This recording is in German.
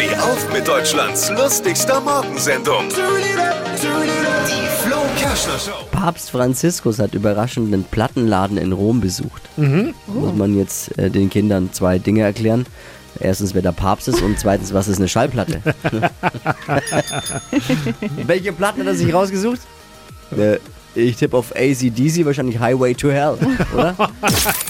Steh auf mit Deutschlands lustigster Morgensendung. Die Flo Kerschner Show. Papst Franziskus hat überraschend einen Plattenladen in Rom besucht. Muss man jetzt äh, den Kindern zwei Dinge erklären. Erstens, wer der Papst ist und zweitens, was ist eine Schallplatte? Welche Platten hat er sich rausgesucht? Äh, ich tippe auf ACDC, wahrscheinlich Highway to Hell, oder?